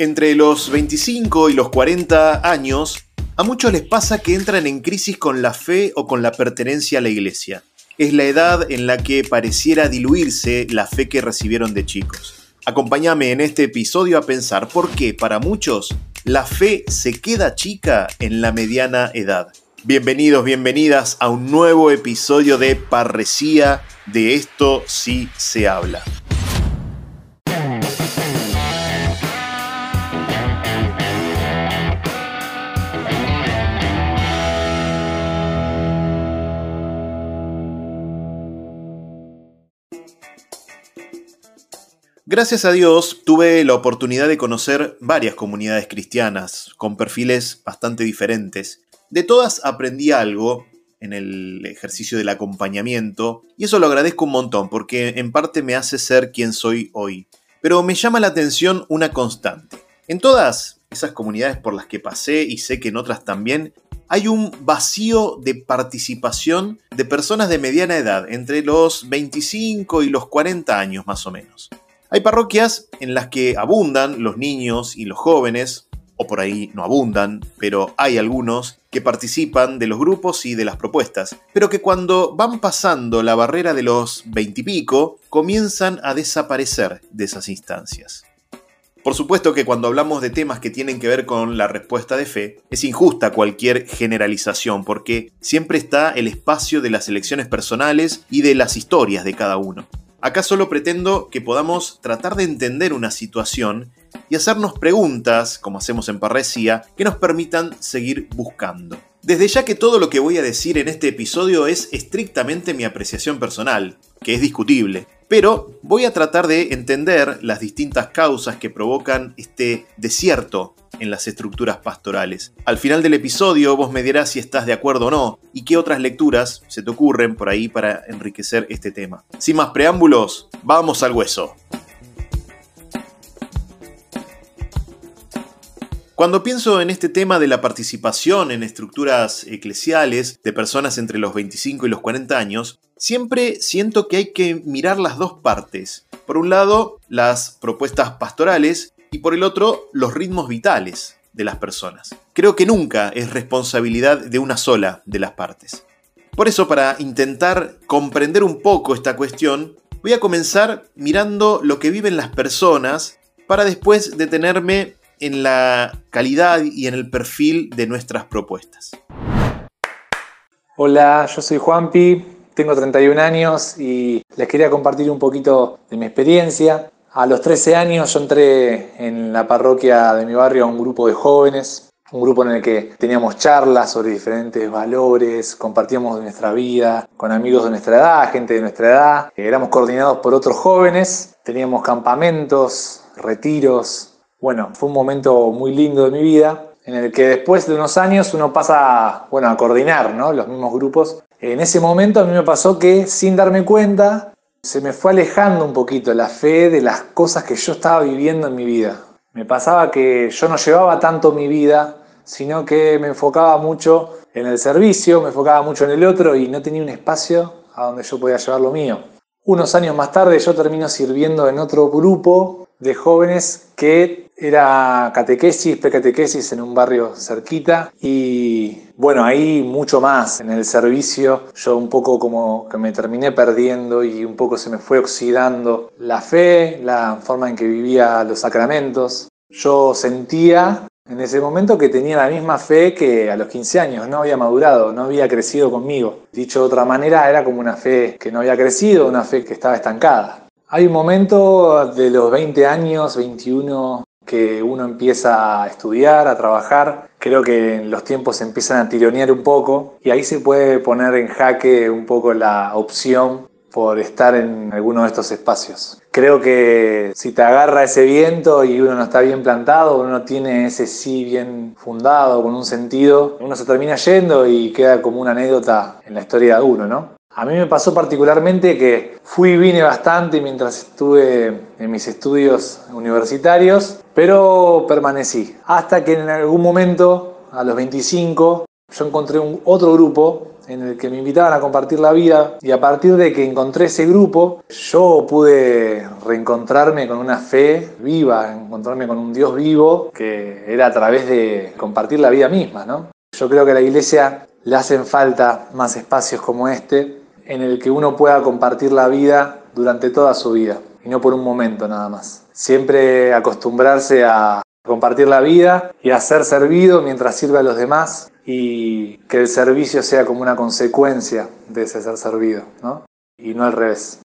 Entre los 25 y los 40 años, a muchos les pasa que entran en crisis con la fe o con la pertenencia a la iglesia. Es la edad en la que pareciera diluirse la fe que recibieron de chicos. Acompáñame en este episodio a pensar por qué para muchos la fe se queda chica en la mediana edad. Bienvenidos, bienvenidas a un nuevo episodio de Parresía, de esto sí se habla. Gracias a Dios tuve la oportunidad de conocer varias comunidades cristianas con perfiles bastante diferentes. De todas aprendí algo en el ejercicio del acompañamiento y eso lo agradezco un montón porque en parte me hace ser quien soy hoy. Pero me llama la atención una constante. En todas esas comunidades por las que pasé y sé que en otras también, hay un vacío de participación de personas de mediana edad, entre los 25 y los 40 años más o menos. Hay parroquias en las que abundan los niños y los jóvenes, o por ahí no abundan, pero hay algunos que participan de los grupos y de las propuestas, pero que cuando van pasando la barrera de los veintipico, comienzan a desaparecer de esas instancias. Por supuesto que cuando hablamos de temas que tienen que ver con la respuesta de fe, es injusta cualquier generalización porque siempre está el espacio de las elecciones personales y de las historias de cada uno. Acá solo pretendo que podamos tratar de entender una situación y hacernos preguntas, como hacemos en Parresía, que nos permitan seguir buscando. Desde ya que todo lo que voy a decir en este episodio es estrictamente mi apreciación personal, que es discutible, pero voy a tratar de entender las distintas causas que provocan este desierto en las estructuras pastorales. Al final del episodio vos me dirás si estás de acuerdo o no y qué otras lecturas se te ocurren por ahí para enriquecer este tema. Sin más preámbulos, vamos al hueso. Cuando pienso en este tema de la participación en estructuras eclesiales de personas entre los 25 y los 40 años, siempre siento que hay que mirar las dos partes. Por un lado, las propuestas pastorales y por el otro los ritmos vitales de las personas. Creo que nunca es responsabilidad de una sola de las partes. Por eso, para intentar comprender un poco esta cuestión, voy a comenzar mirando lo que viven las personas para después detenerme en la calidad y en el perfil de nuestras propuestas. Hola, yo soy Juanpi, tengo 31 años y les quería compartir un poquito de mi experiencia. A los 13 años yo entré en la parroquia de mi barrio a un grupo de jóvenes, un grupo en el que teníamos charlas sobre diferentes valores, compartíamos nuestra vida con amigos de nuestra edad, gente de nuestra edad, éramos coordinados por otros jóvenes, teníamos campamentos, retiros. Bueno, fue un momento muy lindo de mi vida en el que después de unos años uno pasa bueno, a coordinar ¿no? los mismos grupos. En ese momento a mí me pasó que sin darme cuenta se me fue alejando un poquito la fe de las cosas que yo estaba viviendo en mi vida. Me pasaba que yo no llevaba tanto mi vida, sino que me enfocaba mucho en el servicio, me enfocaba mucho en el otro y no tenía un espacio a donde yo podía llevar lo mío. Unos años más tarde yo termino sirviendo en otro grupo de jóvenes que era catequesis, precatequesis en un barrio cerquita y bueno, ahí mucho más en el servicio, yo un poco como que me terminé perdiendo y un poco se me fue oxidando la fe, la forma en que vivía los sacramentos. Yo sentía en ese momento que tenía la misma fe que a los 15 años, no había madurado, no había crecido conmigo. Dicho de otra manera, era como una fe que no había crecido, una fe que estaba estancada. Hay un momento de los 20 años, 21, que uno empieza a estudiar, a trabajar. Creo que los tiempos empiezan a tironear un poco y ahí se puede poner en jaque un poco la opción por estar en alguno de estos espacios. Creo que si te agarra ese viento y uno no está bien plantado, uno no tiene ese sí bien fundado, con un sentido, uno se termina yendo y queda como una anécdota en la historia de uno, ¿no? A mí me pasó particularmente que fui y vine bastante mientras estuve en mis estudios universitarios, pero permanecí. Hasta que en algún momento, a los 25, yo encontré un, otro grupo en el que me invitaban a compartir la vida y a partir de que encontré ese grupo, yo pude reencontrarme con una fe viva, encontrarme con un Dios vivo que era a través de compartir la vida misma, ¿no? Yo creo que a la iglesia le hacen falta más espacios como este en el que uno pueda compartir la vida durante toda su vida y no por un momento nada más. Siempre acostumbrarse a compartir la vida y a ser servido mientras sirve a los demás y que el servicio sea como una consecuencia de ese ser servido, ¿no? Y no al revés.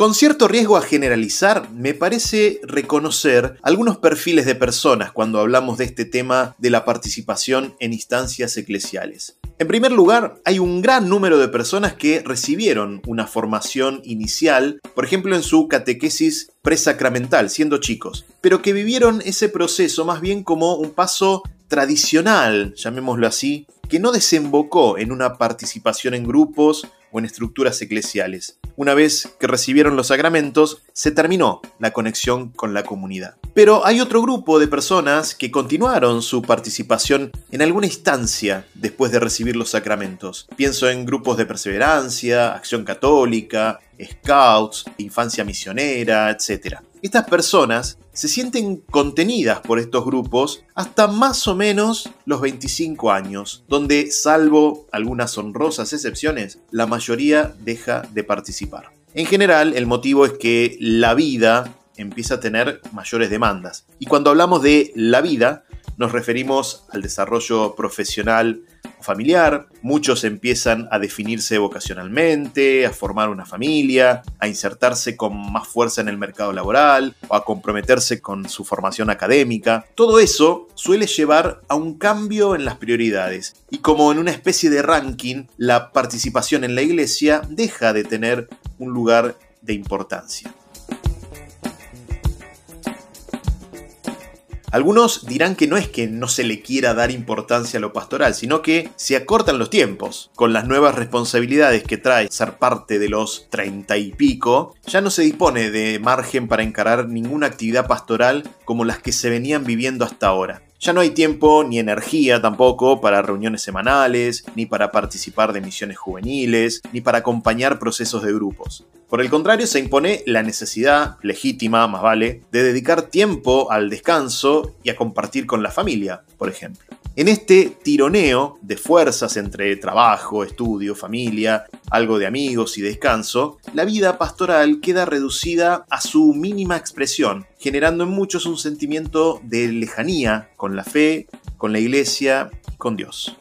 Con cierto riesgo a generalizar, me parece reconocer algunos perfiles de personas cuando hablamos de este tema de la participación en instancias eclesiales. En primer lugar, hay un gran número de personas que recibieron una formación inicial, por ejemplo en su catequesis presacramental, siendo chicos, pero que vivieron ese proceso más bien como un paso tradicional, llamémoslo así, que no desembocó en una participación en grupos o en estructuras eclesiales. Una vez que recibieron los sacramentos, se terminó la conexión con la comunidad. Pero hay otro grupo de personas que continuaron su participación en alguna instancia después de recibir los sacramentos. Pienso en grupos de perseverancia, acción católica, scouts, infancia misionera, etc. Estas personas se sienten contenidas por estos grupos hasta más o menos los 25 años, donde, salvo algunas honrosas excepciones, la mayoría deja de participar. En general, el motivo es que la vida empieza a tener mayores demandas. Y cuando hablamos de la vida, nos referimos al desarrollo profesional familiar, muchos empiezan a definirse vocacionalmente, a formar una familia, a insertarse con más fuerza en el mercado laboral o a comprometerse con su formación académica. Todo eso suele llevar a un cambio en las prioridades y como en una especie de ranking, la participación en la iglesia deja de tener un lugar de importancia. Algunos dirán que no es que no se le quiera dar importancia a lo pastoral, sino que se acortan los tiempos. Con las nuevas responsabilidades que trae ser parte de los treinta y pico, ya no se dispone de margen para encarar ninguna actividad pastoral como las que se venían viviendo hasta ahora. Ya no hay tiempo ni energía tampoco para reuniones semanales, ni para participar de misiones juveniles, ni para acompañar procesos de grupos. Por el contrario, se impone la necesidad, legítima más vale, de dedicar tiempo al descanso y a compartir con la familia, por ejemplo. En este tironeo de fuerzas entre trabajo, estudio, familia, algo de amigos y descanso, la vida pastoral queda reducida a su mínima expresión, generando en muchos un sentimiento de lejanía con la fe, con la iglesia y con Dios.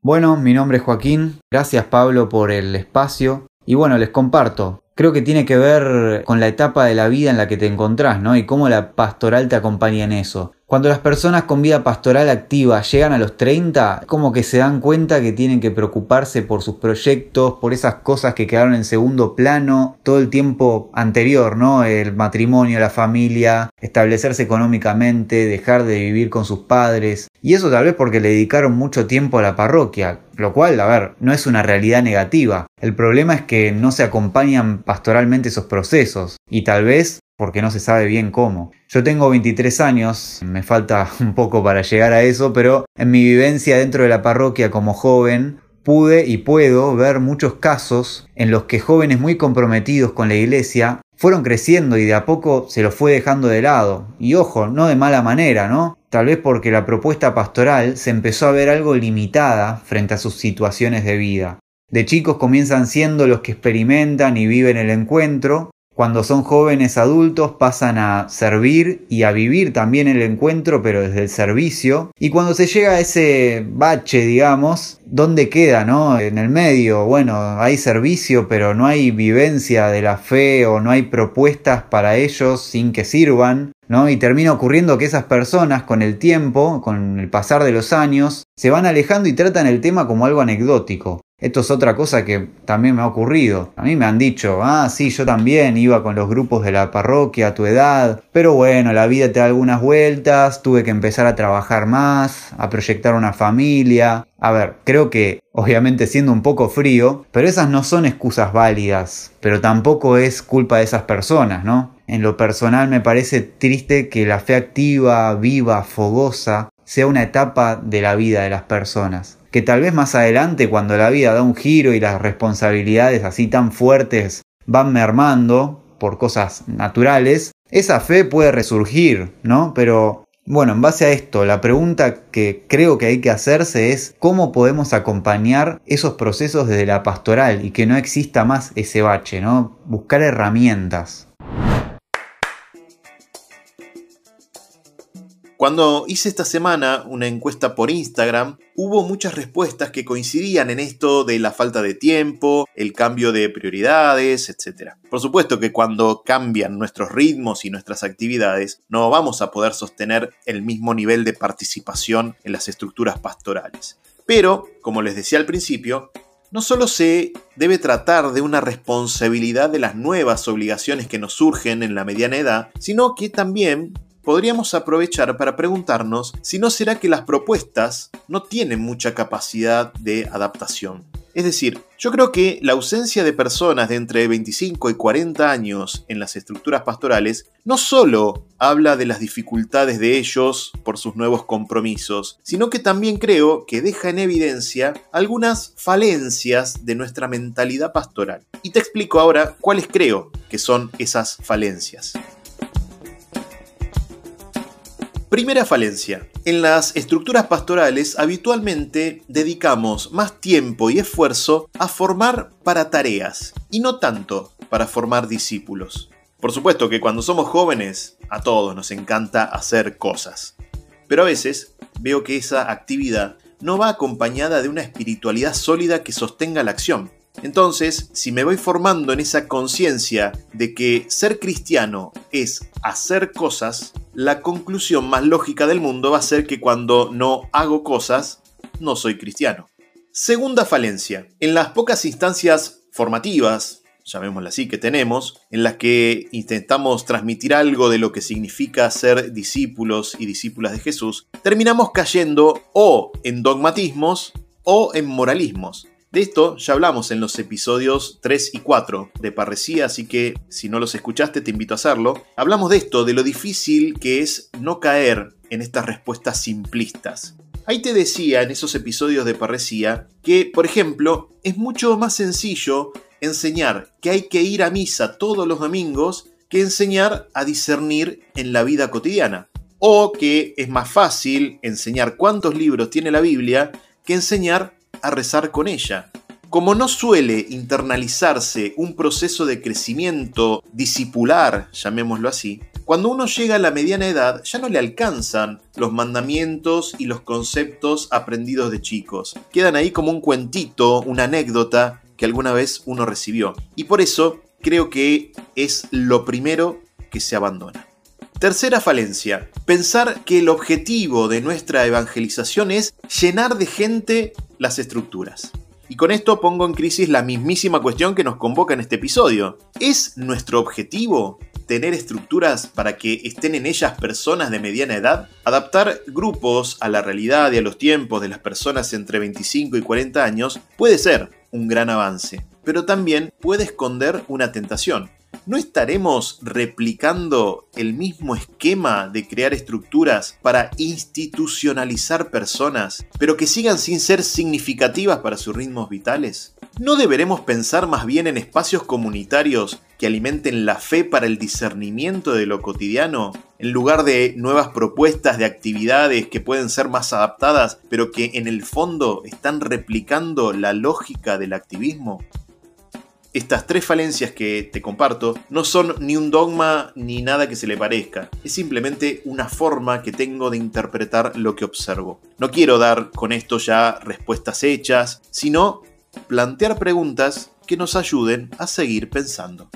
Bueno, mi nombre es Joaquín, gracias Pablo por el espacio y bueno, les comparto. Creo que tiene que ver con la etapa de la vida en la que te encontrás, ¿no? Y cómo la pastoral te acompaña en eso. Cuando las personas con vida pastoral activa llegan a los 30, como que se dan cuenta que tienen que preocuparse por sus proyectos, por esas cosas que quedaron en segundo plano todo el tiempo anterior, ¿no? El matrimonio, la familia, establecerse económicamente, dejar de vivir con sus padres. Y eso tal vez porque le dedicaron mucho tiempo a la parroquia, lo cual, a ver, no es una realidad negativa. El problema es que no se acompañan pastoralmente esos procesos y tal vez porque no se sabe bien cómo. Yo tengo 23 años, me falta un poco para llegar a eso, pero en mi vivencia dentro de la parroquia como joven, pude y puedo ver muchos casos en los que jóvenes muy comprometidos con la iglesia fueron creciendo y de a poco se los fue dejando de lado. Y ojo, no de mala manera, ¿no? Tal vez porque la propuesta pastoral se empezó a ver algo limitada frente a sus situaciones de vida. De chicos comienzan siendo los que experimentan y viven el encuentro, cuando son jóvenes adultos pasan a servir y a vivir también el encuentro, pero desde el servicio. Y cuando se llega a ese bache, digamos, ¿dónde queda, no? En el medio, bueno, hay servicio, pero no hay vivencia de la fe o no hay propuestas para ellos sin que sirvan. ¿No? Y termina ocurriendo que esas personas con el tiempo, con el pasar de los años, se van alejando y tratan el tema como algo anecdótico. Esto es otra cosa que también me ha ocurrido. A mí me han dicho, ah, sí, yo también iba con los grupos de la parroquia a tu edad, pero bueno, la vida te da algunas vueltas, tuve que empezar a trabajar más, a proyectar una familia. A ver, creo que, obviamente siendo un poco frío, pero esas no son excusas válidas, pero tampoco es culpa de esas personas, ¿no? En lo personal me parece triste que la fe activa, viva, fogosa, sea una etapa de la vida de las personas. Que tal vez más adelante, cuando la vida da un giro y las responsabilidades así tan fuertes van mermando por cosas naturales, esa fe puede resurgir, ¿no? Pero bueno, en base a esto, la pregunta que creo que hay que hacerse es cómo podemos acompañar esos procesos desde la pastoral y que no exista más ese bache, ¿no? Buscar herramientas. Cuando hice esta semana una encuesta por Instagram, hubo muchas respuestas que coincidían en esto de la falta de tiempo, el cambio de prioridades, etc. Por supuesto que cuando cambian nuestros ritmos y nuestras actividades, no vamos a poder sostener el mismo nivel de participación en las estructuras pastorales. Pero, como les decía al principio, no solo se debe tratar de una responsabilidad de las nuevas obligaciones que nos surgen en la mediana edad, sino que también podríamos aprovechar para preguntarnos si no será que las propuestas no tienen mucha capacidad de adaptación. Es decir, yo creo que la ausencia de personas de entre 25 y 40 años en las estructuras pastorales no solo habla de las dificultades de ellos por sus nuevos compromisos, sino que también creo que deja en evidencia algunas falencias de nuestra mentalidad pastoral. Y te explico ahora cuáles creo que son esas falencias. Primera falencia. En las estructuras pastorales habitualmente dedicamos más tiempo y esfuerzo a formar para tareas y no tanto para formar discípulos. Por supuesto que cuando somos jóvenes a todos nos encanta hacer cosas, pero a veces veo que esa actividad no va acompañada de una espiritualidad sólida que sostenga la acción. Entonces, si me voy formando en esa conciencia de que ser cristiano es hacer cosas, la conclusión más lógica del mundo va a ser que cuando no hago cosas, no soy cristiano. Segunda falencia. En las pocas instancias formativas, llamémoslas así, que tenemos, en las que intentamos transmitir algo de lo que significa ser discípulos y discípulas de Jesús, terminamos cayendo o en dogmatismos o en moralismos. De esto ya hablamos en los episodios 3 y 4 de Parresía, así que si no los escuchaste te invito a hacerlo. Hablamos de esto, de lo difícil que es no caer en estas respuestas simplistas. Ahí te decía en esos episodios de Parresía que, por ejemplo, es mucho más sencillo enseñar que hay que ir a misa todos los domingos que enseñar a discernir en la vida cotidiana. O que es más fácil enseñar cuántos libros tiene la Biblia que enseñar a rezar con ella. Como no suele internalizarse un proceso de crecimiento discipular, llamémoslo así, cuando uno llega a la mediana edad ya no le alcanzan los mandamientos y los conceptos aprendidos de chicos. Quedan ahí como un cuentito, una anécdota que alguna vez uno recibió. Y por eso creo que es lo primero que se abandona. Tercera falencia, pensar que el objetivo de nuestra evangelización es llenar de gente las estructuras. Y con esto pongo en crisis la mismísima cuestión que nos convoca en este episodio. ¿Es nuestro objetivo tener estructuras para que estén en ellas personas de mediana edad? Adaptar grupos a la realidad y a los tiempos de las personas entre 25 y 40 años puede ser un gran avance, pero también puede esconder una tentación. ¿No estaremos replicando el mismo esquema de crear estructuras para institucionalizar personas, pero que sigan sin ser significativas para sus ritmos vitales? ¿No deberemos pensar más bien en espacios comunitarios que alimenten la fe para el discernimiento de lo cotidiano, en lugar de nuevas propuestas de actividades que pueden ser más adaptadas, pero que en el fondo están replicando la lógica del activismo? Estas tres falencias que te comparto no son ni un dogma ni nada que se le parezca, es simplemente una forma que tengo de interpretar lo que observo. No quiero dar con esto ya respuestas hechas, sino plantear preguntas que nos ayuden a seguir pensando.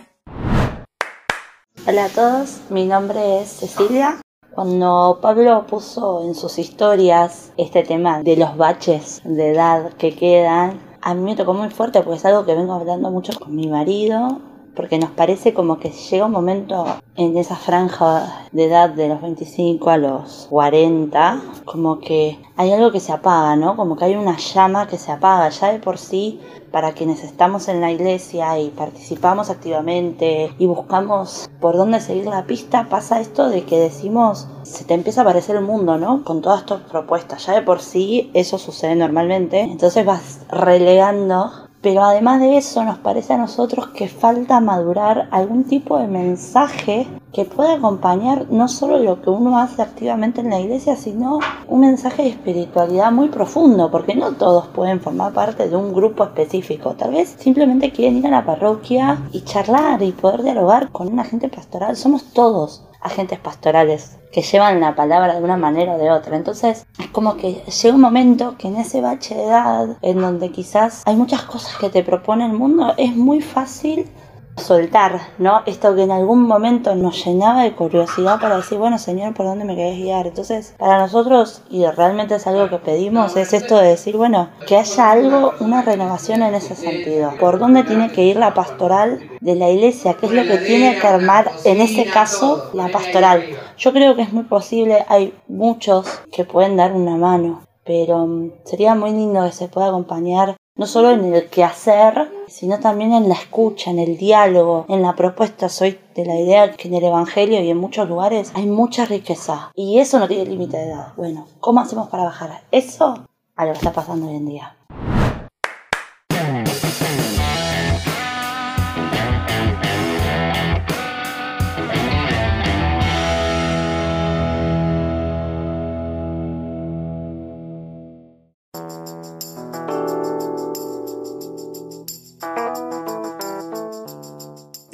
Hola a todos, mi nombre es Cecilia. Cuando Pablo puso en sus historias este tema de los baches de edad que quedan, a mí me tocó muy fuerte porque es algo que vengo hablando mucho con mi marido porque nos parece como que llega un momento en esa franja de edad de los 25 a los 40, como que hay algo que se apaga, ¿no? Como que hay una llama que se apaga ya de por sí para quienes estamos en la iglesia y participamos activamente y buscamos por dónde seguir la pista, pasa esto de que decimos, se te empieza a aparecer el mundo, ¿no? Con todas tus propuestas, ya de por sí eso sucede normalmente, entonces vas relegando pero además de eso, nos parece a nosotros que falta madurar algún tipo de mensaje que pueda acompañar no solo lo que uno hace activamente en la iglesia, sino un mensaje de espiritualidad muy profundo, porque no todos pueden formar parte de un grupo específico. Tal vez simplemente quieren ir a la parroquia y charlar y poder dialogar con un agente pastoral. Somos todos agentes pastorales que llevan la palabra de una manera o de otra. Entonces es como que llega un momento que en ese bache de edad, en donde quizás hay muchas cosas que te propone el mundo, es muy fácil soltar, ¿no? Esto que en algún momento nos llenaba de curiosidad para decir, bueno, Señor, ¿por dónde me querés guiar? Entonces, para nosotros, y realmente es algo que pedimos, es esto de decir, bueno, que haya algo, una renovación en ese sentido. ¿Por dónde tiene que ir la pastoral de la iglesia? ¿Qué es lo que tiene que armar, en ese caso, la pastoral? Yo creo que es muy posible, hay muchos que pueden dar una mano, pero mm, sería muy lindo que se pueda acompañar no solo en el quehacer, sino también en la escucha, en el diálogo, en la propuesta. Soy de la idea que en el Evangelio y en muchos lugares hay mucha riqueza y eso no tiene límite de edad. Bueno, ¿cómo hacemos para bajar eso a lo que está pasando hoy en día?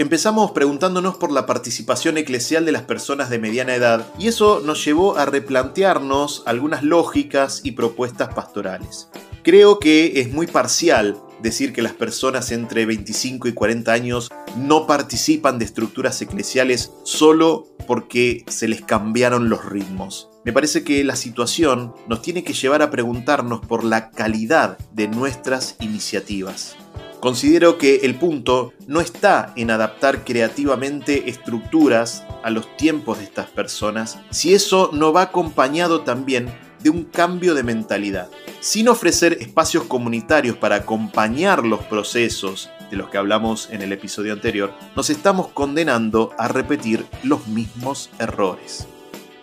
Empezamos preguntándonos por la participación eclesial de las personas de mediana edad y eso nos llevó a replantearnos algunas lógicas y propuestas pastorales. Creo que es muy parcial decir que las personas entre 25 y 40 años no participan de estructuras eclesiales solo porque se les cambiaron los ritmos. Me parece que la situación nos tiene que llevar a preguntarnos por la calidad de nuestras iniciativas. Considero que el punto no está en adaptar creativamente estructuras a los tiempos de estas personas, si eso no va acompañado también de un cambio de mentalidad. Sin ofrecer espacios comunitarios para acompañar los procesos de los que hablamos en el episodio anterior, nos estamos condenando a repetir los mismos errores.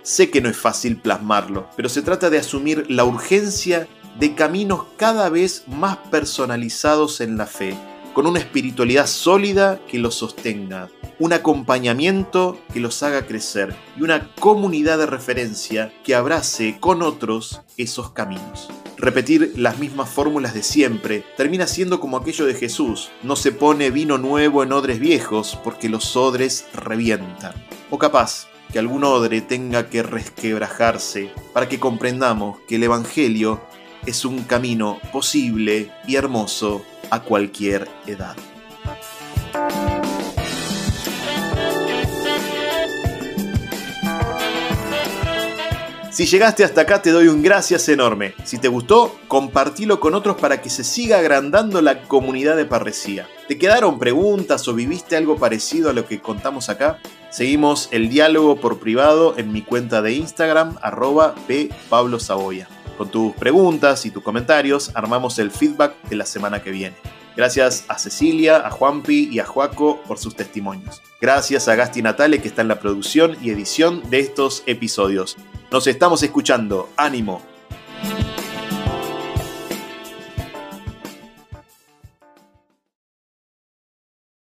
Sé que no es fácil plasmarlo, pero se trata de asumir la urgencia de caminos cada vez más personalizados en la fe, con una espiritualidad sólida que los sostenga, un acompañamiento que los haga crecer y una comunidad de referencia que abrace con otros esos caminos. Repetir las mismas fórmulas de siempre termina siendo como aquello de Jesús, no se pone vino nuevo en odres viejos porque los odres revientan. O capaz, que algún odre tenga que resquebrajarse para que comprendamos que el Evangelio es un camino posible y hermoso a cualquier edad. Si llegaste hasta acá te doy un gracias enorme. Si te gustó, compartilo con otros para que se siga agrandando la comunidad de Parresía. ¿Te quedaron preguntas o viviste algo parecido a lo que contamos acá? Seguimos el diálogo por privado en mi cuenta de Instagram, arroba Saboya. Con tus preguntas y tus comentarios armamos el feedback de la semana que viene. Gracias a Cecilia, a Juanpi y a Juaco por sus testimonios. Gracias a Gasti Natale que está en la producción y edición de estos episodios. Nos estamos escuchando. Ánimo.